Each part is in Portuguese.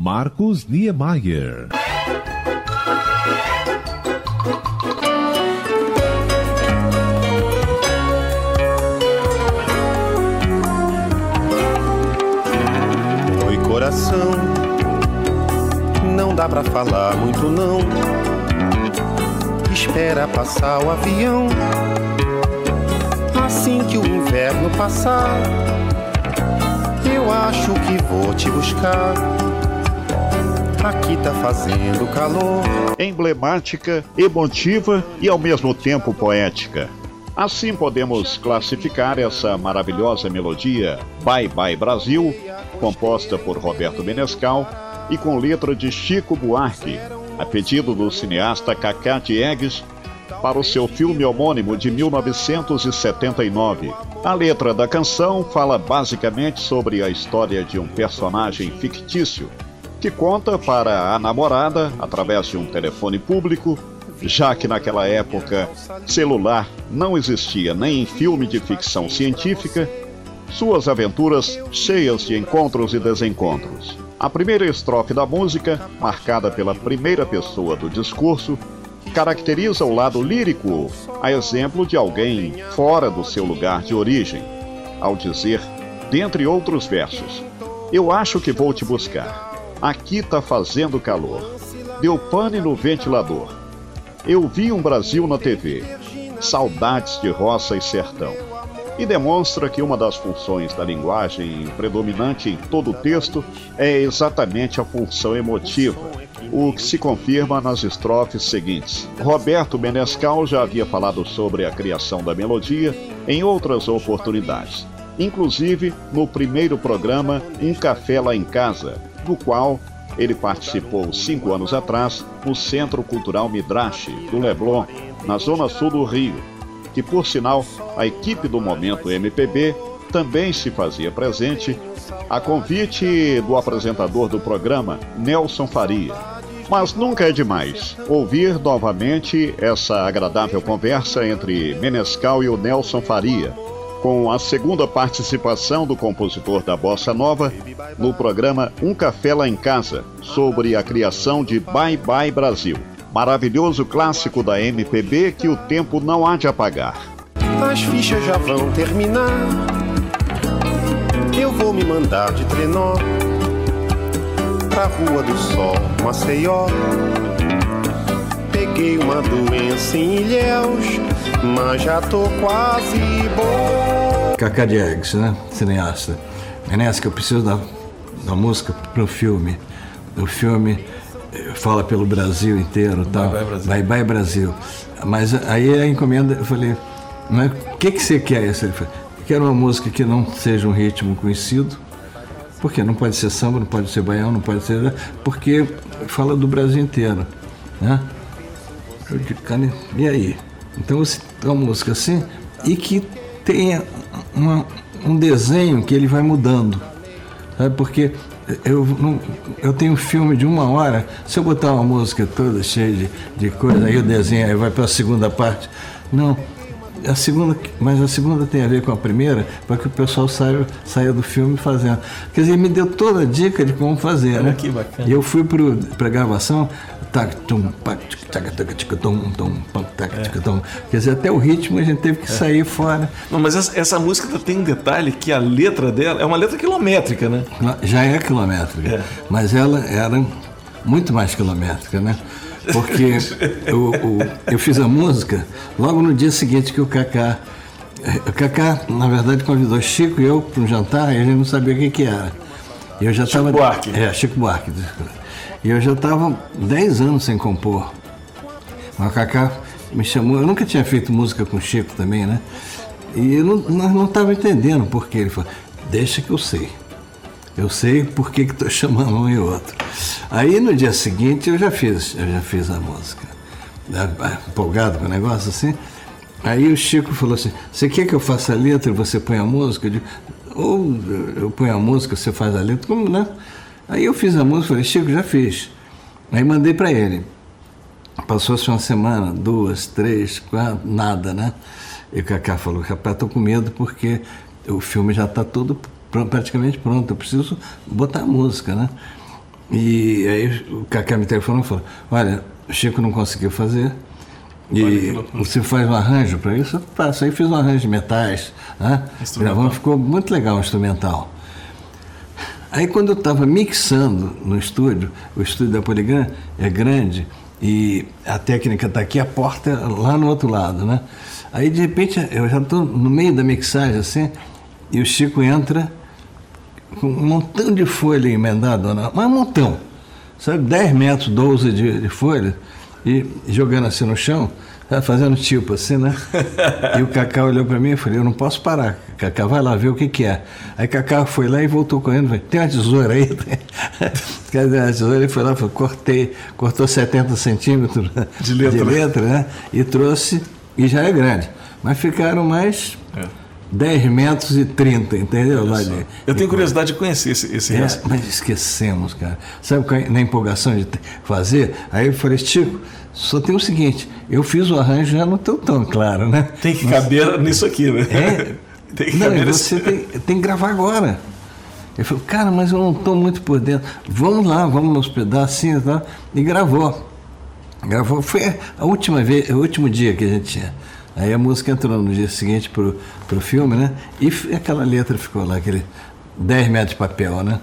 Marcos Niemeyer. Oi, coração. Não dá pra falar muito, não. Espera passar o avião. Assim que o inverno passar, eu acho que vou te buscar. Aqui tá fazendo calor. emblemática, emotiva e ao mesmo tempo poética. Assim podemos classificar essa maravilhosa melodia Bye Bye Brasil, composta por Roberto Menescal e com letra de Chico Buarque, a pedido do cineasta Cacá Diegues para o seu filme homônimo de 1979. A letra da canção fala basicamente sobre a história de um personagem fictício que conta para a namorada, através de um telefone público, já que naquela época celular não existia nem em filme de ficção científica, suas aventuras cheias de encontros e desencontros. A primeira estrofe da música, marcada pela primeira pessoa do discurso, caracteriza o lado lírico, a exemplo de alguém fora do seu lugar de origem, ao dizer, dentre outros versos, Eu acho que vou te buscar. Aqui tá fazendo calor. Deu pane no ventilador. Eu vi um Brasil na TV. Saudades de roça e sertão. E demonstra que uma das funções da linguagem predominante em todo o texto é exatamente a função emotiva, o que se confirma nas estrofes seguintes. Roberto Menescal já havia falado sobre a criação da melodia em outras oportunidades, inclusive no primeiro programa Um Café Lá em Casa, do qual ele participou cinco anos atrás no Centro Cultural Midrash, do Leblon, na zona sul do Rio, que, por sinal, a equipe do Momento MPB também se fazia presente, a convite do apresentador do programa, Nelson Faria. Mas nunca é demais ouvir novamente essa agradável conversa entre Menescal e o Nelson Faria, com a segunda participação do compositor da Bossa Nova no programa Um Café Lá em Casa, sobre a criação de Bye Bye Brasil. Maravilhoso clássico da MPB que o tempo não há de apagar. As fichas já vão terminar. Eu vou me mandar de trenó pra Rua do Sol, Maceió. Peguei uma doença em Ilhéus, mas já tô quase bom. Cacá Diegues, né? Cineasta. Enéas, que eu preciso da, da música pro filme. O filme eh, fala pelo Brasil inteiro tal. Bye Bye Brasil. Bye Bye Brasil. Mas aí a encomenda, eu falei, mas o que, que você quer? Ele falou, quero uma música que não seja um ritmo conhecido. Porque não pode ser samba, não pode ser baião, não pode ser. Porque fala do Brasil inteiro. Né? Eu digo, cara, e aí? Então você tem uma música assim e que tenha uma- um desenho que ele vai mudando. Sabe? Porque eu, não, eu tenho um filme de uma hora, se eu botar uma música toda cheia de, de coisa, aí o desenho aí vai para a segunda parte. Não. A segunda, mas a segunda tem a ver com a primeira, para que o pessoal saia, saia do filme fazendo. Quer dizer, me deu toda a dica de como fazer, né? que bacana. E eu fui para a gravação, tac, tum, tac, tac, tic, tum, tum, pam, tac, tic, tum. Quer dizer, até o ritmo a gente teve que sair fora. Não, mas essa, essa música tem um detalhe que a letra dela é uma letra quilométrica, né? Já é quilométrica, É. mas ela era muito mais quilométrica, né? Porque o, o- eu fiz a música logo no dia seguinte que o Cacá. O Cacá, na verdade, convidou Chico e eu para um jantar e a gente não sabia o que, que era. E eu já estava. Buarque. É, Chico Buarque. E eu já estava 10 anos sem compor. Mas o Cacá me chamou, eu nunca tinha feito música com o Chico também, né? E eu não, nós não estava entendendo por quê. Ele falou, deixa que eu sei. Eu sei por que estou chamando um e outro. Aí no dia seguinte eu já fiz, eu já fiz a música. Ah, Empolgado com o negócio assim. Aí o Chico falou assim, você quer que eu faça a letra e você põe a música? Eu digo, ou eu ponho a música, você faz a letra, como né? Aí eu fiz a música, falei, Chico, já fiz. Aí mandei para ele. Passou-se uma semana, duas, três, quatro, nada, né? E o Cacá falou, rapaz, estou com medo porque o filme já está todo praticamente pronto, eu preciso botar a música, né? E aí o Cacá me telefonou e falou: Olha, o Chico não conseguiu fazer. E você faz um arranjo para isso? Eu faço. Aí fiz um arranjo de metais, né? Gravamos, ficou muito legal o instrumental. Aí quando eu estava mixando no estúdio, o estúdio da Poligram é grande e a técnica está aqui, a porta é lá no outro lado, né? Aí de repente eu já estou no meio da mixagem assim e o Chico entra com um montão de folha emendada, né? mas um montão, sabe? 10 metros, 12 de, de folha e jogando assim no chão, sabe? fazendo tipo assim, né? e o Cacá olhou para mim e falei, eu não posso parar, Cacá, vai lá ver o que que é. Aí Cacá foi lá e voltou correndo, falei, tem uma tesoura aí? Cadê a tesoura? Ele foi lá, falou, cortei, cortou 70 centímetros De letra. letra, né? E trouxe, e já é grande. Mas ficaram mais. 10 metros e 30, entendeu? Lá de- Eu tenho curiosidade de conhecer esse, esse é, resto. mas esquecemos, cara. Sabe é- na empolgação de fazer? Aí eu falei, Chico, só tem o seguinte, eu fiz o arranjo já no teu tom, claro, né? Tem que caber nisso aqui, né? É? Tem que Não, caber você nesse... tem, tem que gravar agora. Ele falou, cara, mas eu não estou muito por dentro. Vamos lá, vamos nos pedacinhos e tal. E gravou. Gravou. Foi a última vez, o último dia que a gente tinha. Aí a música entrou no dia seguinte pro, pro filme, né? E aquela letra ficou lá, aquele 10 metros de papel, né?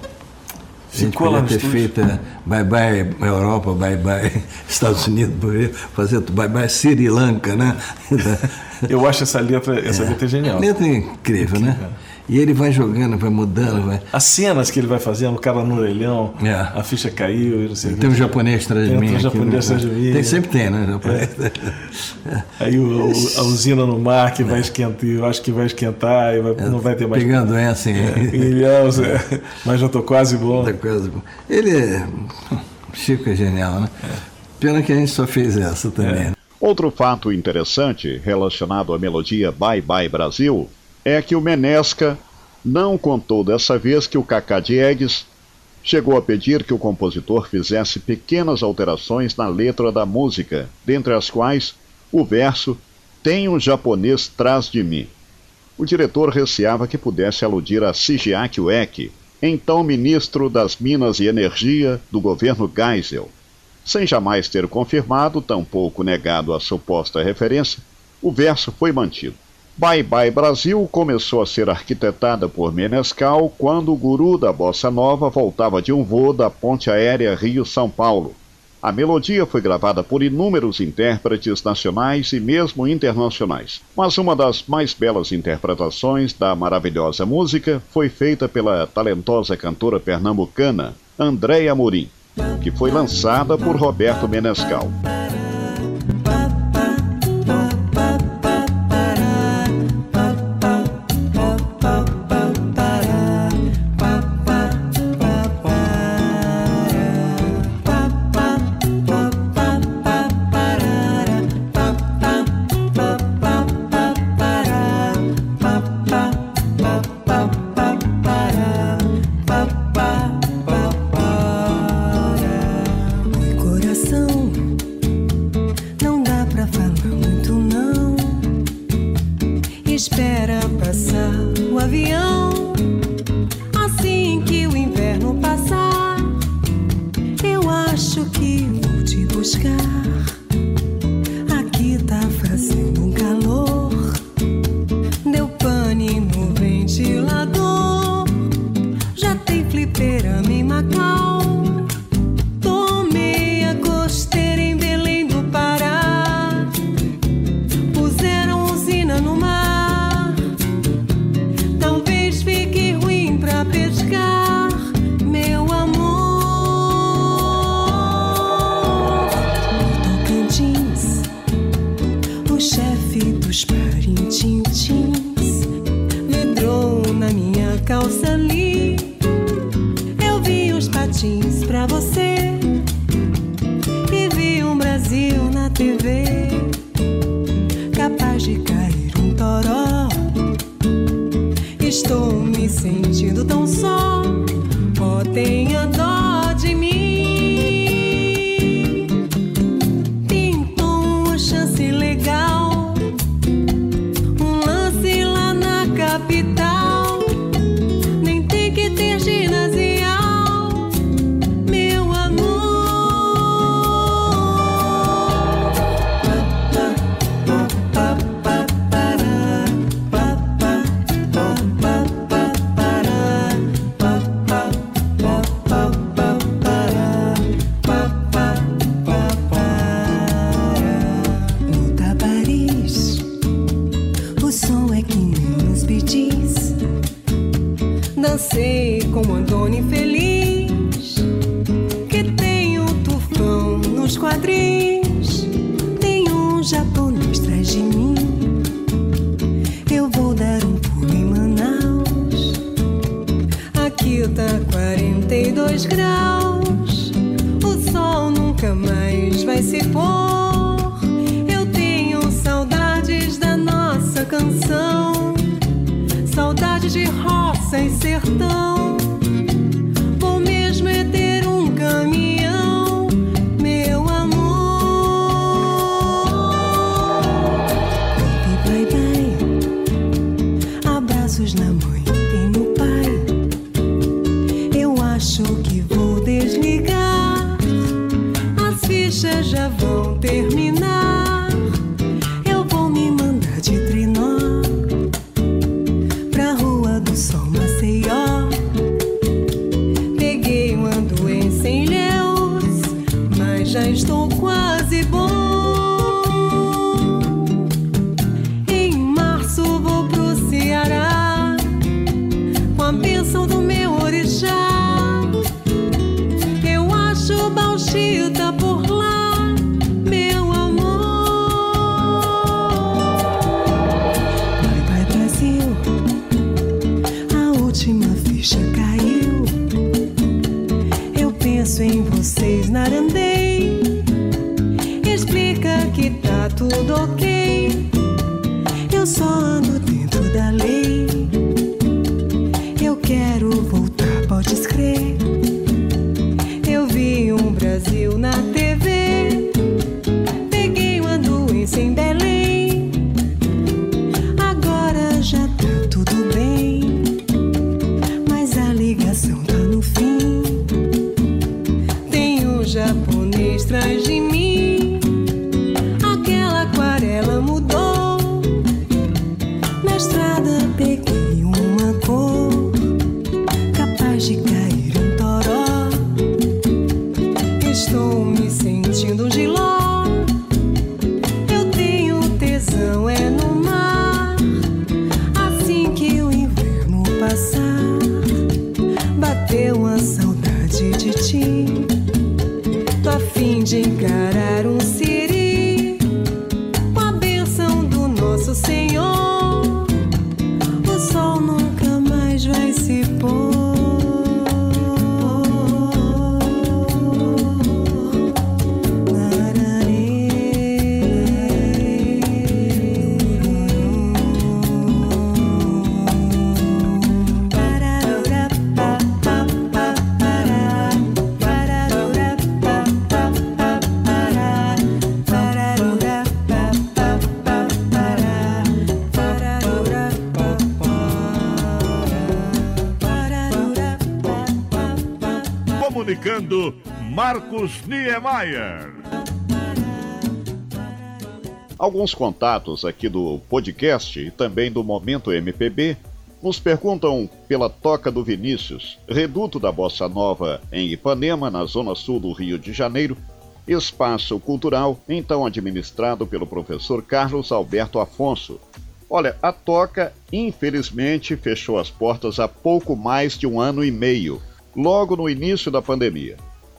A gente Ficou lá podia ter feito é, bye bye Europa, bye bye Estados Unidos, fazer bye bye Sri Lanka, né? Eu acho essa letra, essa letra genial. Letra é incrível, né? E ele vai jogando, vai mudando, vai. As cenas que ele vai fazendo, o cara no orelhão, É. a ficha caiu não sei o Tem um que. japonês atrás de Tem mim. um aqui, japonês né? atrás de mim. Tem, sempre tem, né? Japonês. Aí o- o- a usina no mar que vai esquentar, eu acho que vai esquentar e vai- não vai ter mais. Pegando essa em. Em Ilhéus, é. mas já tô quase bom. da coisa. Ele é. Chico é genial, né? Pena que a gente só fez essa também. né? Outro fato interessante relacionado à melodia Bye Bye Brasil é que o Menesca não contou dessa vez que o Cacá Diegues chegou a pedir que o compositor fizesse pequenas alterações na letra da música, dentre as quais o verso Tem um japonês trás de mim. O diretor receava que pudesse aludir a Shigeaki Ueki, então ministro das Minas e Energia do governo Geisel. Sem jamais ter confirmado, tampouco negado a suposta referência, o verso foi mantido. Bye Bye Brasil começou a ser arquitetada por Menescal quando o guru da bossa nova voltava de um voo da ponte aérea Rio-São Paulo. A melodia foi gravada por inúmeros intérpretes nacionais e mesmo internacionais, mas uma das mais belas interpretações da maravilhosa música foi feita pela talentosa cantora pernambucana Andréia Morim, que foi lançada por Roberto Menescal. Espera sentindo tão só. Aqui tá 42 graus. O sol nunca mais vai se pôr. Eu tenho saudades da nossa canção. Saudade de roça e sertão. Alguns contatos aqui do podcast e também do Momento MPB nos perguntam pela Toca do Vinícius, reduto da Bossa Nova em Ipanema, na zona sul do Rio de Janeiro, espaço cultural então administrado pelo professor Carlos Alberto Afonso. Olha, a Toca infelizmente fechou as portas há pouco mais de um ano e meio, logo no início da pandemia.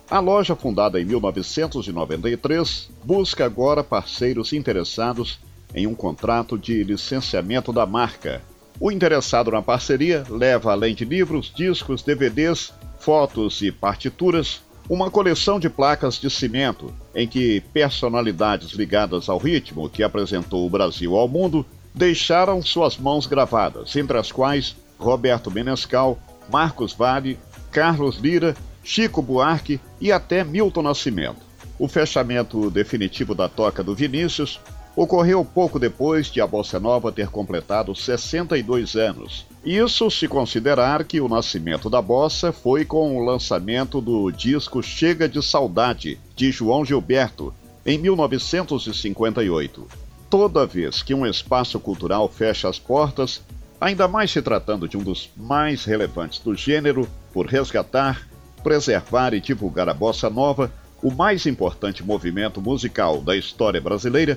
A loja, fundada em 1993, busca agora parceiros interessados em um contrato de licenciamento da marca. O interessado na parceria leva, além de livros, discos, DVDs, fotos e partituras, uma coleção de placas de cimento em que personalidades ligadas ao ritmo que apresentou o Brasil ao mundo deixaram suas mãos gravadas, entre as quais Roberto Menescal, Marcos Vale, Carlos Lira, Chico Buarque e até Milton Nascimento. O fechamento definitivo da toca do Vinícius ocorreu pouco depois de a Bossa Nova ter completado 62 anos. Isso se considerar que o nascimento da bossa foi com o lançamento do disco Chega de Saudade, de João Gilberto, em 1958. Toda vez que um espaço cultural fecha as portas, ainda mais se tratando de um dos mais relevantes do gênero, por resgatar, preservar e divulgar a bossa nova, o mais importante movimento musical da história brasileira,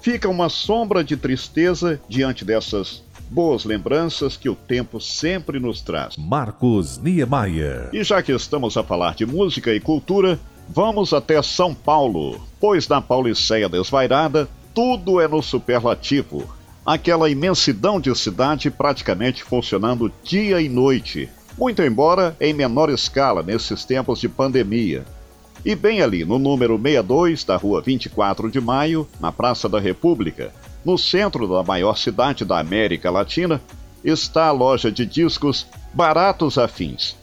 fica uma sombra de tristeza diante dessas boas lembranças que o tempo sempre nos traz. Marcos Niemeyer. E já que estamos a falar de música e cultura, vamos até São Paulo, pois na Pauliceia Desvairada tudo é no superlativo. Aquela imensidão de cidade praticamente funcionando dia e noite, muito embora em menor escala nesses tempos de pandemia. E bem ali no número 62 da rua 24 de Maio, na Praça da República, no centro da maior cidade da América Latina, está a loja de discos Baratos Afins.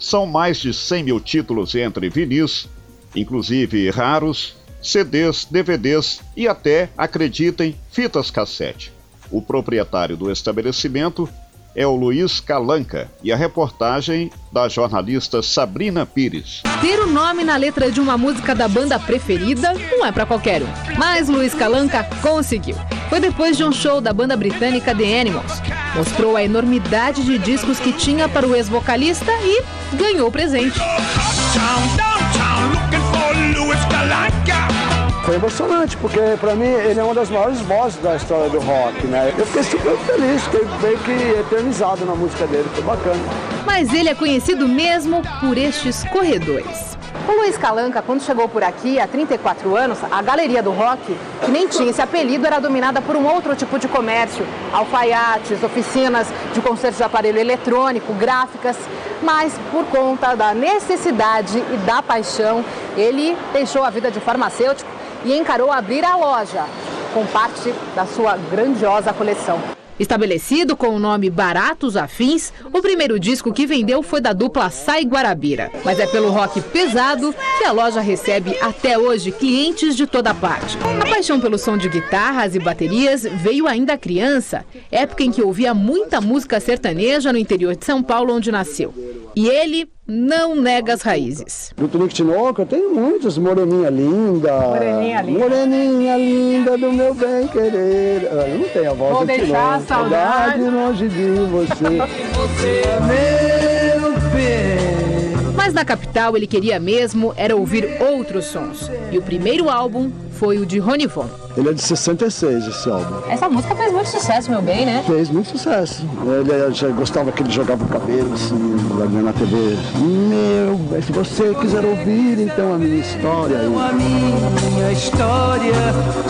São mais de 100 mil títulos entre vinis, inclusive raros, CDs, DVDs e até, acreditem, fitas cassete. O proprietário do estabelecimento é o Luiz Calanca e a reportagem da jornalista Sabrina Pires. Ter o nome na letra de uma música da banda preferida não é para qualquer um, mas Luiz Calanca conseguiu. Foi depois de um show da banda britânica The Animals. Mostrou a enormidade de discos que tinha para o ex-vocalista e ganhou o presente. Foi emocionante, porque para mim ele é uma das maiores vozes da história do rock, né? Eu fiquei super feliz, fiquei meio que eternizado na música dele, foi bacana. Mas ele é conhecido mesmo por estes corredores. O Luiz Calanca, quando chegou por aqui há 34 anos, a galeria do rock, que nem tinha esse apelido, era dominada por um outro tipo de comércio: alfaiates, oficinas de conserto de aparelho eletrônico, gráficas. Mas por conta da necessidade e da paixão, ele deixou a vida de farmacêutico e encarou abrir a loja com parte da sua grandiosa coleção. Estabelecido com o nome Baratos Afins, o primeiro disco que vendeu foi da dupla Sai Guarabira. Mas é pelo rock pesado que a loja recebe até hoje clientes de toda parte. A paixão pelo som de guitarras e baterias veio ainda criança, época em que ouvia muita música sertaneja no interior de São Paulo, onde nasceu. E ele não nega as raízes. Do eu tenho muitos, Moreninha Linda. Moreninha Linda. Moreninha Linda do meu bem querer. Eu não tenho a voz Vou do deixar a Tinoco. saudade. longe de você. você é meu bem. Mas na capital ele queria mesmo era ouvir outros sons. E o primeiro álbum foi o de Ronivon. Ele é de 66, esse álbum. Essa música fez muito sucesso, meu bem, né? Fez muito sucesso. Ele já gostava que ele jogava o cabelo assim, lá na TV. Meu, se você quiser ouvir então a minha história. A minha história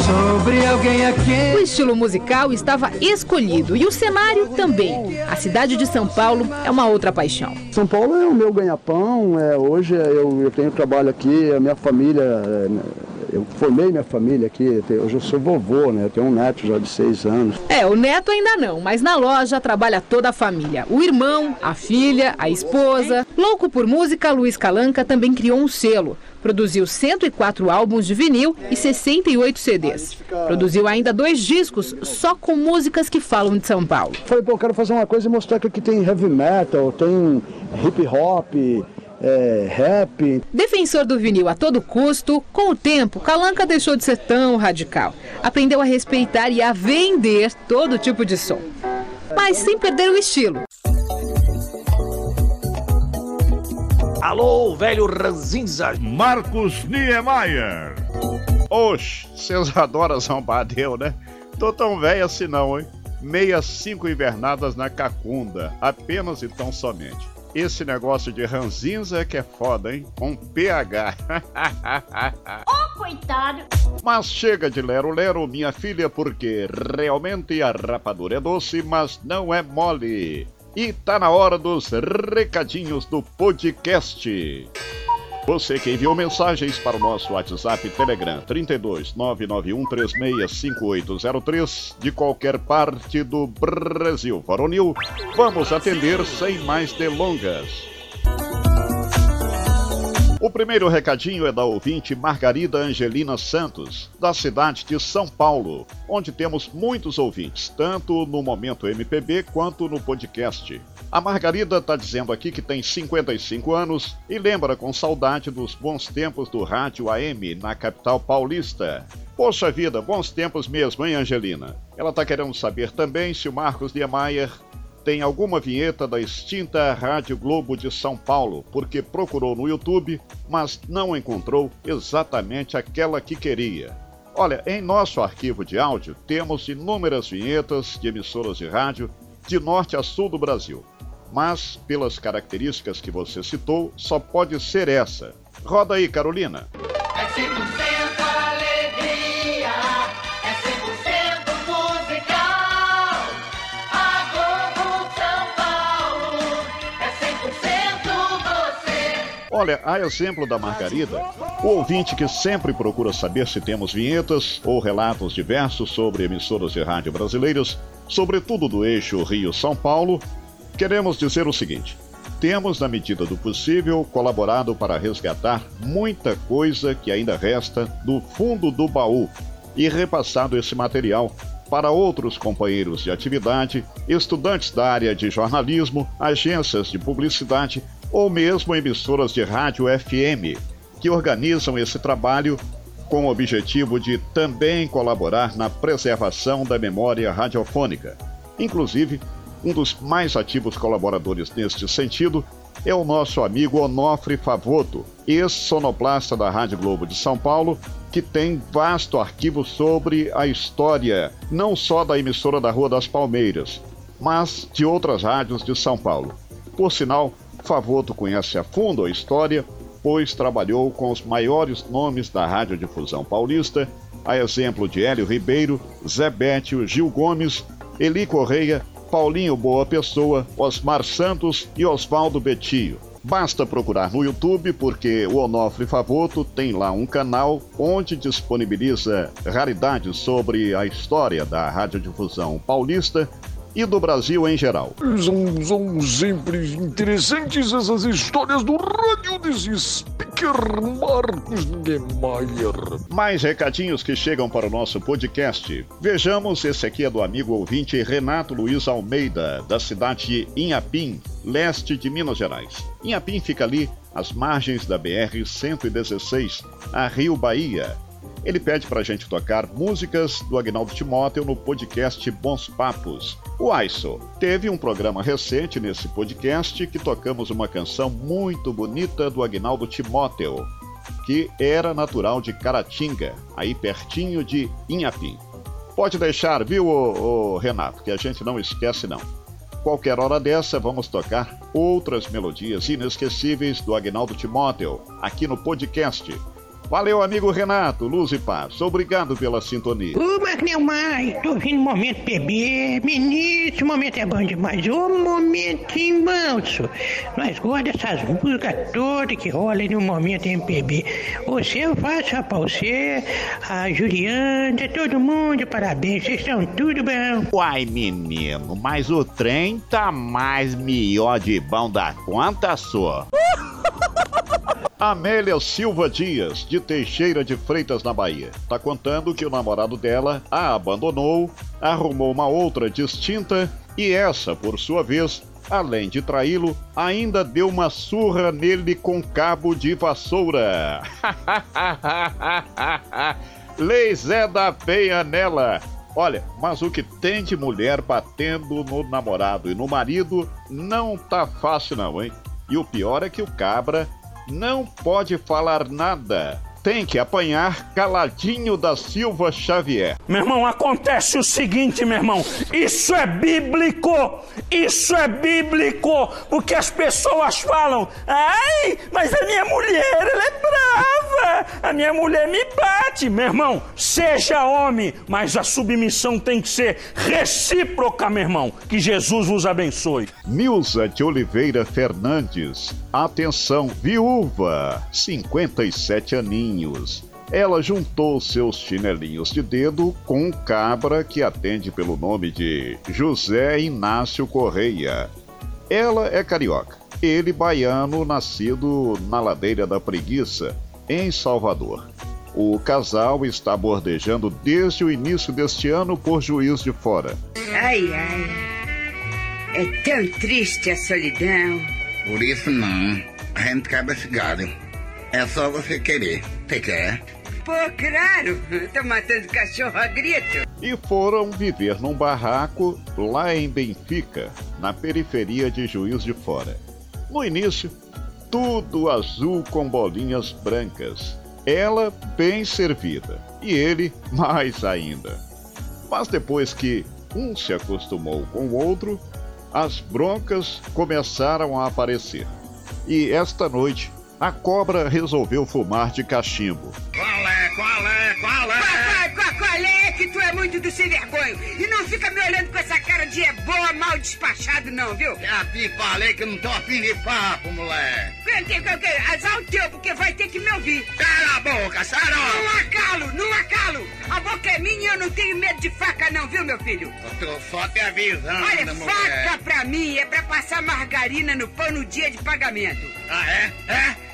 sobre alguém a quem O estilo musical estava escolhido e o cenário também. A cidade de São Paulo é uma outra paixão. São Paulo é o meu ganha-pão. É, hoje eu, eu tenho trabalho aqui, a minha família. é, eu formei minha família aqui. Hoje eu sou vovô, né? Eu tenho um neto já de seis anos. É, o neto ainda não, mas na loja trabalha toda a família. O irmão, a filha, a esposa. Louco por música, Luiz Calanca também criou um selo. Produziu 104 álbuns de vinil e 68 CDs. Produziu ainda dois discos só com músicas que falam de São Paulo. Falei, pô, eu quero fazer uma coisa e mostrar que aqui tem heavy metal, tem hip hop, é, rap. Defensor do vinil a todo custo, com o tempo, Calanca deixou de ser tão radical. Aprendeu a respeitar e a vender todo tipo de som. Mas sem perder o estilo. Alô, velho ranzinza. Marcos Niemeyer. Oxe, vocês adoram Zombadeu, né? Tô tão velho assim não, hein? Meias cinco invernadas na cacunda, apenas e tão somente. Esse negócio de ranzinza é que é foda, hein? Com PH. Ô, coitado! Mas chega de lero-lero, minha filha, porque realmente a rapadura é doce, mas não é mole. E tá na hora dos recadinhos do podcast. Você que enviou mensagens para o nosso WhatsApp Telegram 32 991 365803 de qualquer parte do Brasil Varonil, vamos atender sem mais delongas. O primeiro recadinho é da ouvinte Margarida Angelina Santos, da cidade de São Paulo, onde temos muitos ouvintes, tanto no Momento MPB quanto no podcast. A Margarida está dizendo aqui que tem 55 anos e lembra com saudade dos bons tempos do rádio AM na capital paulista. Poxa vida, bons tempos mesmo, hein, Angelina? Ela está querendo saber também se o Marcos Niemeyer tem alguma vinheta da extinta Rádio Globo de São Paulo, porque procurou no YouTube, mas não encontrou exatamente aquela que queria. Olha, em nosso arquivo de áudio temos inúmeras vinhetas de emissoras de rádio de norte a sul do Brasil. Mas, pelas características que você citou, só pode ser essa. Roda aí, Carolina. É 100% alegria, é 100% musical. A Globo São Paulo é 100% você. Olha, a exemplo da Margarida, o ouvinte que sempre procura saber se temos vinhetas ou relatos diversos sobre emissoras de rádio brasileiras, sobretudo do eixo Rio-São Paulo, queremos dizer o seguinte: temos, na medida do possível, colaborado para resgatar muita coisa que ainda resta do fundo do baú e repassado esse material para outros companheiros de atividade, estudantes da área de jornalismo, agências de publicidade ou mesmo emissoras de rádio FM, que organizam esse trabalho com o objetivo de também colaborar na preservação da memória radiofônica. Inclusive, um dos mais ativos colaboradores neste sentido é o nosso amigo Onofre Favoto, ex-sonoplasta da Rádio Globo de São Paulo, que tem vasto arquivo sobre a história, não só da emissora da Rua das Palmeiras, mas de outras rádios de São Paulo. Por sinal, Favoto conhece a fundo a história, pois trabalhou com os maiores nomes da radiodifusão paulista, a exemplo de Hélio Ribeiro, Zé Bétio, Gil Gomes, Eli Correia, Paulinho Boa Pessoa, Osmar Santos e Oswaldo Betio. Basta procurar no YouTube porque o Onofre Favoto tem lá um canal onde disponibiliza raridades sobre a história da radiodifusão paulista e do Brasil em geral. São, são sempre interessantes essas histórias do rádio desse speaker Marcos Niemeyer. Mais recadinhos que chegam para o nosso podcast. Vejamos, esse aqui é do amigo ouvinte Renato Luiz Almeida, da cidade de Inhapim, leste de Minas Gerais. Inhapim fica ali às margens da BR-116, a Rio Bahia. Ele pede para a gente tocar músicas do Agnaldo Timóteo no podcast Bons Papos. O Aiso teve um programa recente nesse podcast que tocamos uma canção muito bonita do Agnaldo Timóteo, que era natural de Caratinga, aí pertinho de Inhapim. Pode deixar, viu, ô, ô, Renato, que a gente não esquece não. Qualquer hora dessa, vamos tocar outras melodias inesquecíveis do Agnaldo Timóteo, aqui no podcast. Valeu, amigo Renato, luz e paz. Obrigado pela sintonia. Ô, Marcos Mai, tô ouvindo o Momento PB. Menino, esse momento é bom demais. Ô, momentinho manso. Nós gostamos dessas músicas todas que rolam no Momento MPB. Você, eu faço pra você, a Juliana, todo mundo, parabéns. Vocês estão tudo bom. Uai, menino, mas o trem tá mais melhor de bom da conta, só. Amélia Silva Dias, de Teixeira de Freitas, na Bahia, tá contando que o namorado dela a abandonou, arrumou uma outra distinta e essa, por sua vez, além de traí-lo, ainda deu uma surra nele com cabo de vassoura. Lei Zé da Penha nela. Olha, mas o que tem de mulher batendo no namorado e no marido não tá fácil não, hein? E o pior é que o cabra não pode falar nada. Tem que apanhar caladinho da Silva Xavier. Meu irmão, acontece o seguinte, meu irmão. Isso é bíblico! Isso é bíblico! Porque as pessoas falam: ai, mas a minha mulher, ela é brava! A minha mulher me bate! Meu irmão, seja homem, mas a submissão tem que ser recíproca, meu irmão. Que Jesus vos abençoe. Nilza de Oliveira Fernandes. Atenção, viúva, 57 aninhos. Ela juntou seus chinelinhos de dedo com um cabra que atende pelo nome de José Inácio Correia. Ela é carioca, ele baiano, nascido na Ladeira da Preguiça, em Salvador. O casal está bordejando desde o início deste ano por Juiz de Fora. Ai, ai. É tão triste a solidão. Por isso não. A gente cabe esse galho. É só você querer. Você quer? Pô, claro. Tô matando cachorro a grito. E foram viver num barraco lá em Benfica, na periferia de Juiz de Fora. No início, tudo azul com bolinhas brancas. Ela bem servida e ele mais ainda. Mas depois que um se acostumou com o outro, as broncas começaram a aparecer. E esta noite, a cobra resolveu fumar de cachimbo. Qual é, qual é, qual é? Qual, qual, qual é que tu é muito do sem vergonho? E não fica me olhando com essa cara de é boa, mal despachado, não, viu? Já te falei que não tô afim de papo, moleque. Que- que- que- que- Azar o teu, porque vai ter que me ouvir. Cala a boca, Saró! Não acalo, não acalo! A boca é minha e eu não tenho medo de faca, não, viu, meu filho? Eu tô só te avisando, Olha, mulher. faca pra mim é pra passar margarina no pão no dia de pagamento. Ah, é? É?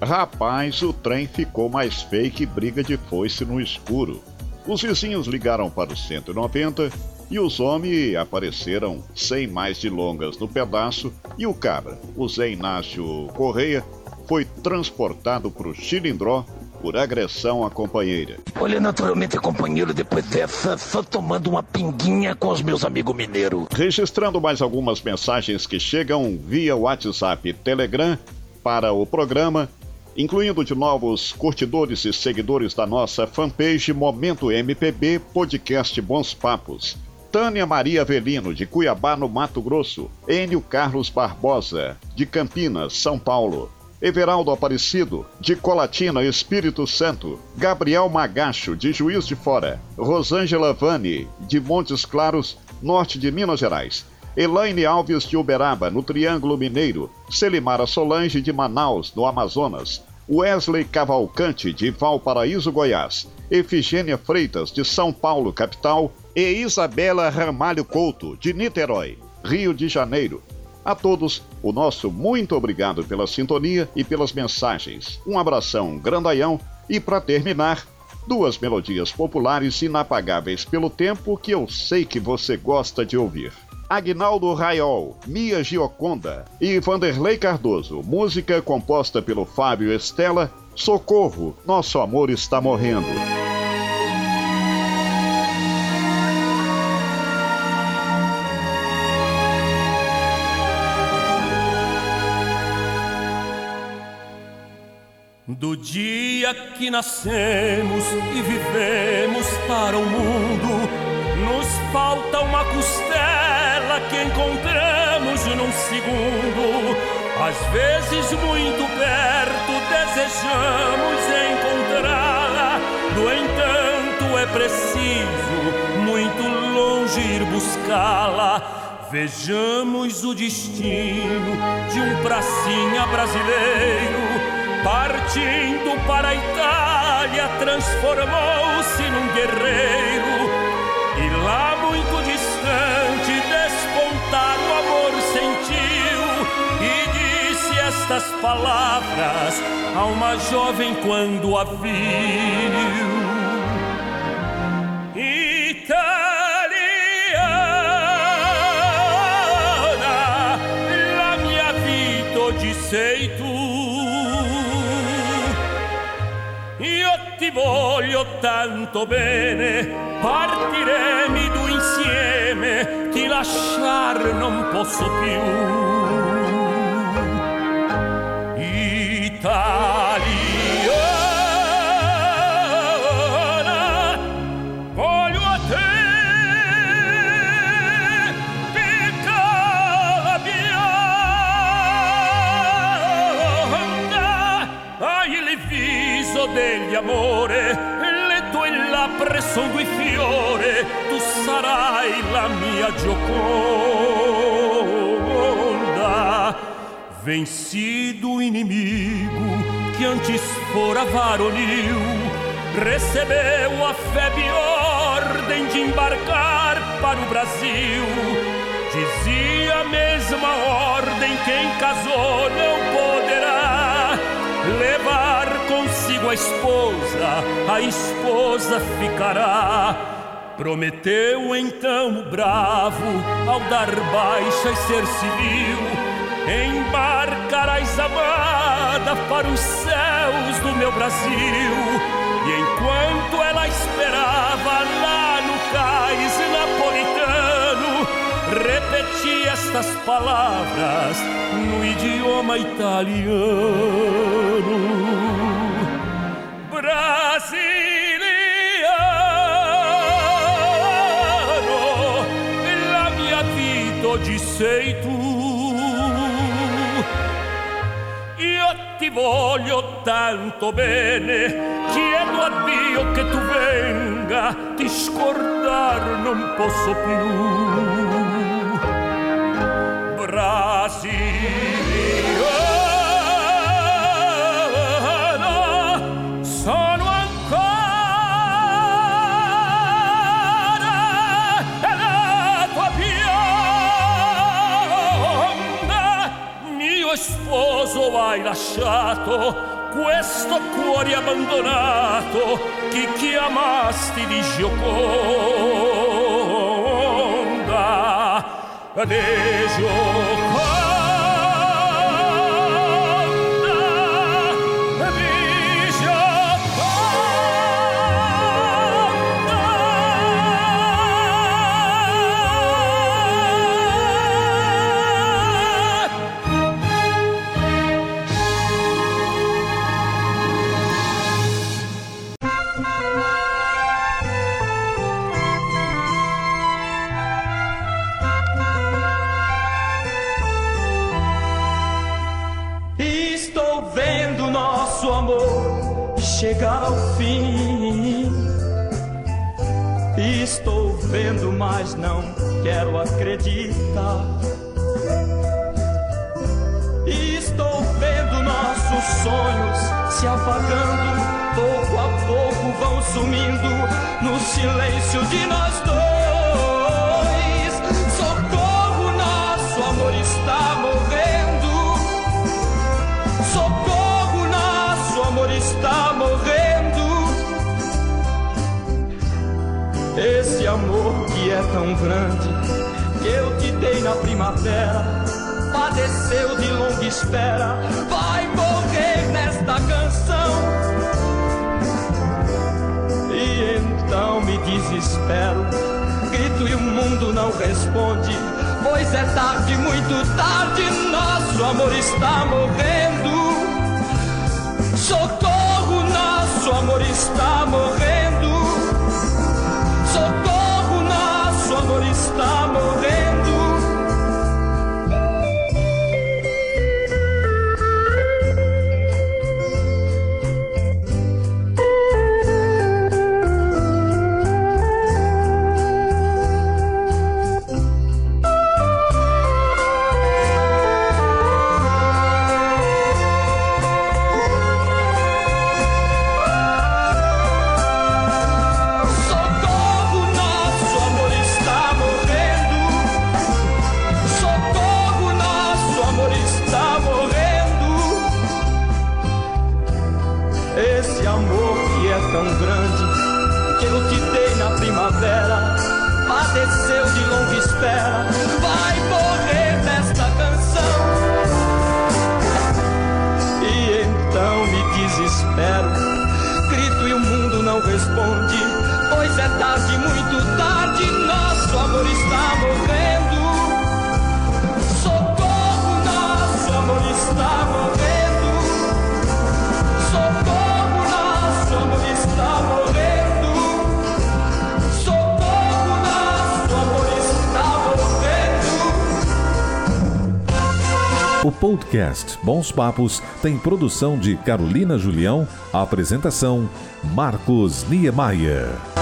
Rapaz, o trem ficou mais feio que briga de foice no escuro. Os vizinhos ligaram para o 190 e os homens apareceram sem mais delongas no pedaço e o cabra, o Zé Inácio Correia, foi transportado para o Chilindró por agressão à companheira. Olha, naturalmente, companheiro, depois dessa, só tomando uma pinguinha com os meus amigos mineiros. Registrando mais algumas mensagens que chegam via WhatsApp e Telegram para o programa, incluindo de novos curtidores e seguidores da nossa fanpage Momento MPB Podcast Bons Papos. Tânia Maria Avelino, de Cuiabá, no Mato Grosso. Enio Carlos Barbosa, de Campinas, São Paulo. Everaldo Aparecido, de Colatina, Espírito Santo. Gabriel Magacho, de Juiz de Fora. Rosângela Vani, de Montes Claros, norte de Minas Gerais. Elaine Alves de Uberaba, no Triângulo Mineiro. Selimara Solange, de Manaus, no Amazonas. Wesley Cavalcante, de Valparaíso, Goiás. Efigênia Freitas, de São Paulo, capital. E Isabela Ramalho Couto, de Niterói, Rio de Janeiro. A todos, o nosso muito obrigado pela sintonia e pelas mensagens. Um abração grandaião e, para terminar, duas melodias populares inapagáveis pelo tempo que eu sei que você gosta de ouvir. Agnaldo Raiol, Mia Gioconda e Vanderlei Cardoso, música composta pelo Fábio Estela, Socorro, Nosso Amor Está Morrendo. Do dia que nascemos e vivemos para o mundo, nos falta uma costela que encontramos num segundo. Às vezes, muito perto, desejamos encontrá-la. No entanto, é preciso muito longe ir buscá-la. Vejamos o destino de um pracinha brasileiro. Partindo para a Itália, transformou-se num guerreiro. E lá, muito distante, despontar o amor sentiu. E disse estas palavras a uma jovem quando a viu. Italiana, la voglio tanto bene, partiremo insieme, ti lasciar non posso più. Son due fiore, tu sarai la mia gioconda. Vencido o inimigo que antes fora varonil, recebeu a febre ordem de embarcar para o Brasil. Dizia a mesma ordem: quem casou não poderá levar a esposa, a esposa ficará. Prometeu então o bravo, ao dar baixa e ser civil, embarcarás amada para os céus do meu Brasil. E enquanto ela esperava lá no cais napolitano, repeti estas palavras no idioma italiano. Brasiliano, la sei tu. Io ti voglio tanto bene, chiedo a Dio che tu venga, ti scordar non posso più. Brasiliana, sposo hai lasciato? Questo cuore abbandonato che chiamasti di Gioconda? De Gioconda amor que é tão grande, que eu te dei na primavera, padeceu de longa espera, vai morrer nesta canção. E então me desespero, grito e o mundo não responde, pois é tarde, muito tarde, nosso amor está morrendo. Socorro, nosso amor está morrendo. Amor está morrendo. Podcast Bons Papos tem produção de Carolina Julião, apresentação Marcos Niemeyer.